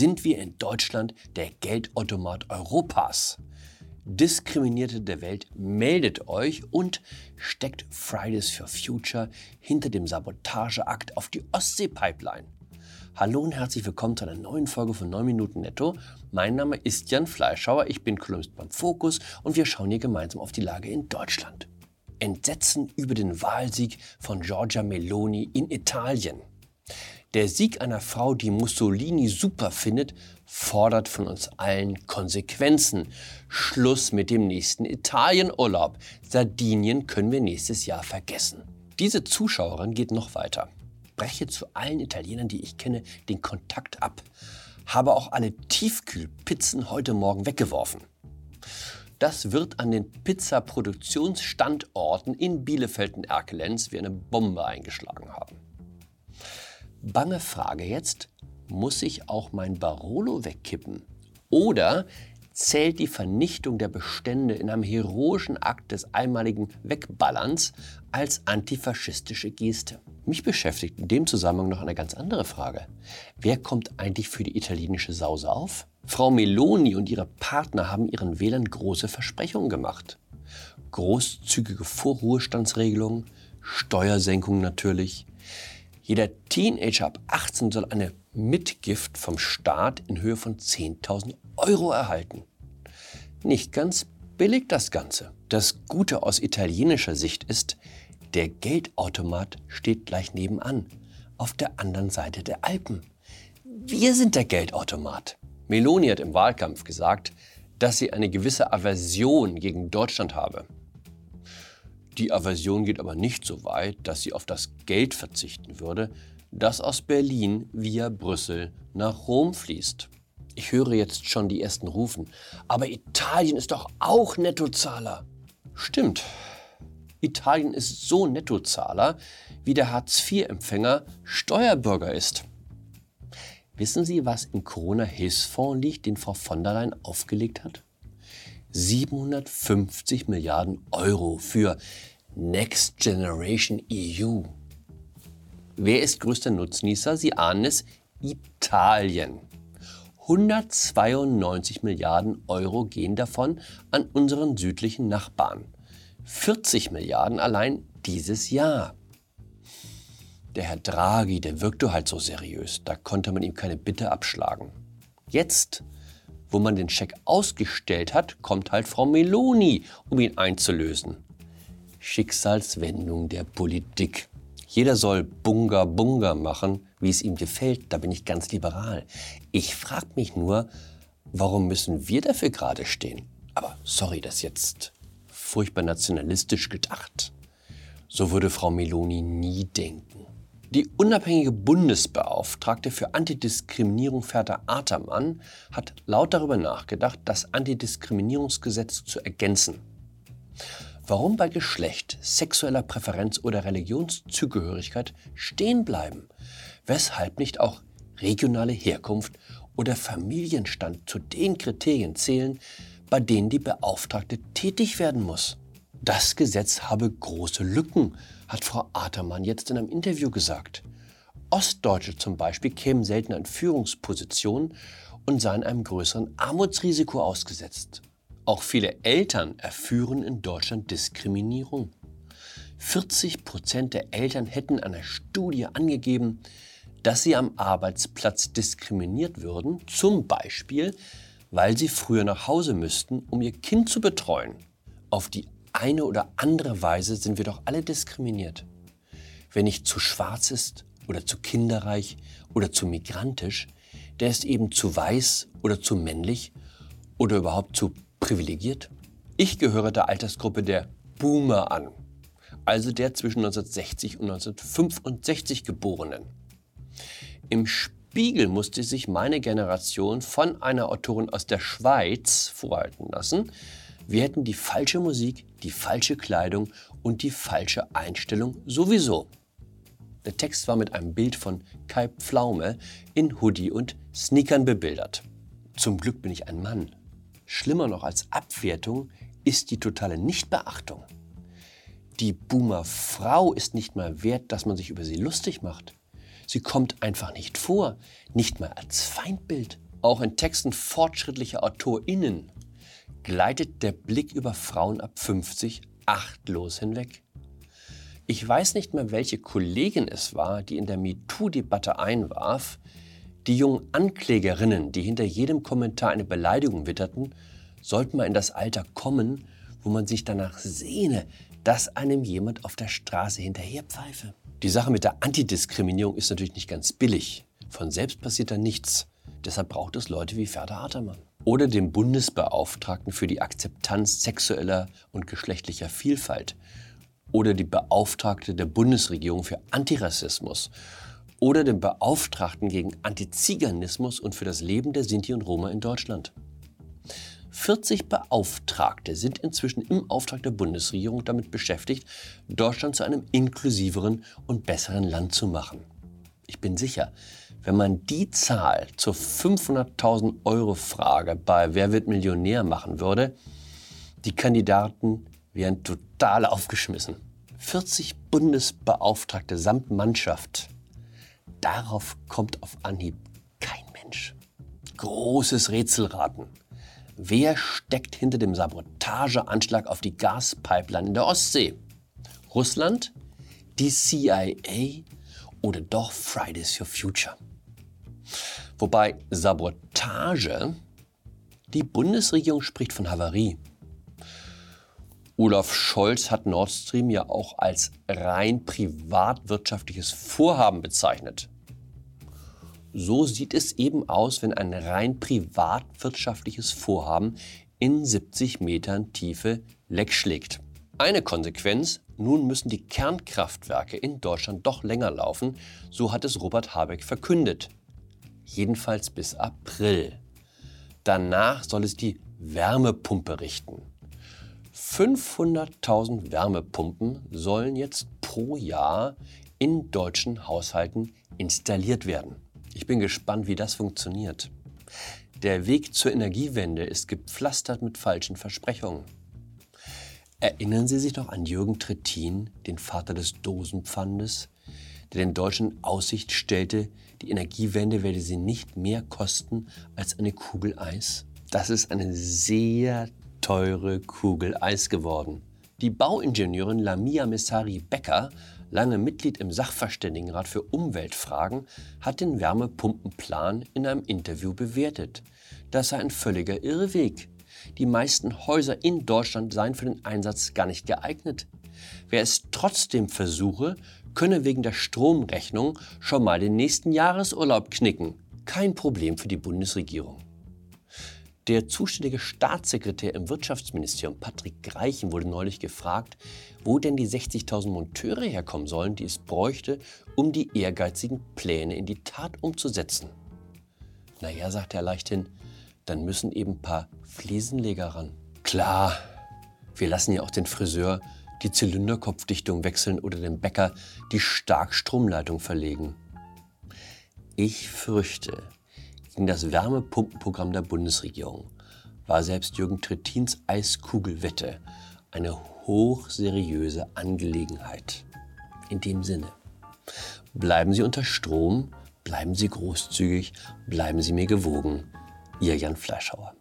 sind wir in Deutschland der Geldautomat Europas. Diskriminierte der Welt, meldet euch und steckt Fridays for Future hinter dem Sabotageakt auf die Ostsee-Pipeline. Hallo und herzlich willkommen zu einer neuen Folge von 9 Minuten Netto. Mein Name ist Jan Fleischhauer, ich bin Kolumnist beim Fokus und wir schauen hier gemeinsam auf die Lage in Deutschland. Entsetzen über den Wahlsieg von Giorgia Meloni in Italien. Der Sieg einer Frau, die Mussolini super findet, fordert von uns allen Konsequenzen. Schluss mit dem nächsten Italienurlaub. Sardinien können wir nächstes Jahr vergessen. Diese Zuschauerin geht noch weiter. Breche zu allen Italienern, die ich kenne, den Kontakt ab. Habe auch alle Tiefkühlpizzen heute Morgen weggeworfen. Das wird an den Pizzaproduktionsstandorten in Bielefeld und Erkelenz wie eine Bombe eingeschlagen. Bange Frage jetzt, muss ich auch mein Barolo wegkippen? Oder zählt die Vernichtung der Bestände in einem heroischen Akt des einmaligen Wegballerns als antifaschistische Geste? Mich beschäftigt in dem Zusammenhang noch eine ganz andere Frage. Wer kommt eigentlich für die italienische Sause auf? Frau Meloni und ihre Partner haben ihren Wählern große Versprechungen gemacht. Großzügige Vorruhestandsregelungen, Steuersenkungen natürlich, jeder Teenager ab 18 soll eine Mitgift vom Staat in Höhe von 10.000 Euro erhalten. Nicht ganz billig das Ganze. Das Gute aus italienischer Sicht ist, der Geldautomat steht gleich nebenan, auf der anderen Seite der Alpen. Wir sind der Geldautomat. Meloni hat im Wahlkampf gesagt, dass sie eine gewisse Aversion gegen Deutschland habe. Die Aversion geht aber nicht so weit, dass sie auf das Geld verzichten würde, das aus Berlin via Brüssel nach Rom fließt. Ich höre jetzt schon die ersten Rufen. Aber Italien ist doch auch Nettozahler. Stimmt. Italien ist so Nettozahler, wie der Hartz-IV-Empfänger Steuerbürger ist. Wissen Sie, was im Corona-Hilfsfonds liegt, den Frau von der Leyen aufgelegt hat? 750 Milliarden Euro für Next Generation EU. Wer ist größter Nutznießer? Sie ahnen es, Italien. 192 Milliarden Euro gehen davon an unseren südlichen Nachbarn. 40 Milliarden allein dieses Jahr. Der Herr Draghi, der wirkte halt so seriös, da konnte man ihm keine Bitte abschlagen. Jetzt wo man den Scheck ausgestellt hat, kommt halt Frau Meloni, um ihn einzulösen. Schicksalswendung der Politik. Jeder soll Bunga Bunga machen, wie es ihm gefällt, da bin ich ganz liberal. Ich frage mich nur, warum müssen wir dafür gerade stehen? Aber sorry, das jetzt furchtbar nationalistisch gedacht. So würde Frau Meloni nie denken. Die unabhängige Bundesbeauftragte für Antidiskriminierung Ferda Atermann hat laut darüber nachgedacht, das Antidiskriminierungsgesetz zu ergänzen. Warum bei Geschlecht, sexueller Präferenz oder Religionszugehörigkeit stehen bleiben? Weshalb nicht auch regionale Herkunft oder Familienstand zu den Kriterien zählen, bei denen die Beauftragte tätig werden muss? Das Gesetz habe große Lücken, hat Frau Atermann jetzt in einem Interview gesagt. Ostdeutsche zum Beispiel kämen selten an Führungspositionen und seien einem größeren Armutsrisiko ausgesetzt. Auch viele Eltern erführen in Deutschland Diskriminierung. 40 Prozent der Eltern hätten einer Studie angegeben, dass sie am Arbeitsplatz diskriminiert würden, zum Beispiel, weil sie früher nach Hause müssten, um ihr Kind zu betreuen. Auf die eine oder andere Weise sind wir doch alle diskriminiert. Wer nicht zu schwarz ist oder zu kinderreich oder zu migrantisch, der ist eben zu weiß oder zu männlich oder überhaupt zu privilegiert. Ich gehöre der Altersgruppe der Boomer an, also der zwischen 1960 und 1965 Geborenen. Im Spiegel musste sich meine Generation von einer Autorin aus der Schweiz vorhalten lassen, wir hätten die falsche Musik, die falsche Kleidung und die falsche Einstellung sowieso. Der Text war mit einem Bild von Kai Pflaume in Hoodie und Sneakern bebildert. Zum Glück bin ich ein Mann. Schlimmer noch als Abwertung ist die totale Nichtbeachtung. Die Boomer-Frau ist nicht mal wert, dass man sich über sie lustig macht. Sie kommt einfach nicht vor, nicht mal als Feindbild. Auch in Texten fortschrittlicher AutorInnen gleitet der Blick über Frauen ab 50 achtlos hinweg. Ich weiß nicht mehr, welche Kollegin es war, die in der MeToo-Debatte einwarf, die jungen Anklägerinnen, die hinter jedem Kommentar eine Beleidigung witterten, sollten mal in das Alter kommen, wo man sich danach sehne, dass einem jemand auf der Straße hinterherpfeife. Die Sache mit der Antidiskriminierung ist natürlich nicht ganz billig. Von selbst passiert da nichts. Deshalb braucht es Leute wie Ferda Hartermann. Oder den Bundesbeauftragten für die Akzeptanz sexueller und geschlechtlicher Vielfalt. Oder die Beauftragte der Bundesregierung für Antirassismus. Oder den Beauftragten gegen Antiziganismus und für das Leben der Sinti und Roma in Deutschland. 40 Beauftragte sind inzwischen im Auftrag der Bundesregierung damit beschäftigt, Deutschland zu einem inklusiveren und besseren Land zu machen. Ich bin sicher, wenn man die Zahl zur 500.000 Euro Frage bei Wer wird Millionär machen würde, die Kandidaten wären total aufgeschmissen. 40 Bundesbeauftragte samt Mannschaft. Darauf kommt auf Anhieb kein Mensch. Großes Rätselraten. Wer steckt hinter dem Sabotageanschlag auf die Gaspipeline in der Ostsee? Russland? Die CIA? Oder doch Fridays for Future? Wobei Sabotage, die Bundesregierung spricht von Havarie. Olaf Scholz hat Nord Stream ja auch als rein privatwirtschaftliches Vorhaben bezeichnet. So sieht es eben aus, wenn ein rein privatwirtschaftliches Vorhaben in 70 Metern Tiefe Leck schlägt. Eine Konsequenz, nun müssen die Kernkraftwerke in Deutschland doch länger laufen, so hat es Robert Habeck verkündet. Jedenfalls bis April. Danach soll es die Wärmepumpe richten. 500.000 Wärmepumpen sollen jetzt pro Jahr in deutschen Haushalten installiert werden. Ich bin gespannt, wie das funktioniert. Der Weg zur Energiewende ist gepflastert mit falschen Versprechungen. Erinnern Sie sich noch an Jürgen Trittin, den Vater des Dosenpfandes, der den Deutschen Aussicht stellte, die Energiewende werde sie nicht mehr kosten als eine Kugel Eis? Das ist eine sehr teure Kugel Eis geworden. Die Bauingenieurin Lamia Messari Becker lange Mitglied im Sachverständigenrat für Umweltfragen, hat den Wärmepumpenplan in einem Interview bewertet. Das sei ein völliger Irrweg. Die meisten Häuser in Deutschland seien für den Einsatz gar nicht geeignet. Wer es trotzdem versuche, könne wegen der Stromrechnung schon mal den nächsten Jahresurlaub knicken. Kein Problem für die Bundesregierung. Der zuständige Staatssekretär im Wirtschaftsministerium, Patrick Greichen, wurde neulich gefragt, wo denn die 60.000 Monteure herkommen sollen, die es bräuchte, um die ehrgeizigen Pläne in die Tat umzusetzen. Naja, sagt er leichthin, dann müssen eben ein paar Fliesenleger ran. Klar, wir lassen ja auch den Friseur die Zylinderkopfdichtung wechseln oder den Bäcker die Starkstromleitung verlegen. Ich fürchte, gegen das Wärmepumpenprogramm der Bundesregierung war selbst Jürgen Trittins Eiskugelwette eine hochseriöse Angelegenheit. In dem Sinne, bleiben Sie unter Strom, bleiben Sie großzügig, bleiben Sie mir gewogen. Ihr Jan Fleischhauer.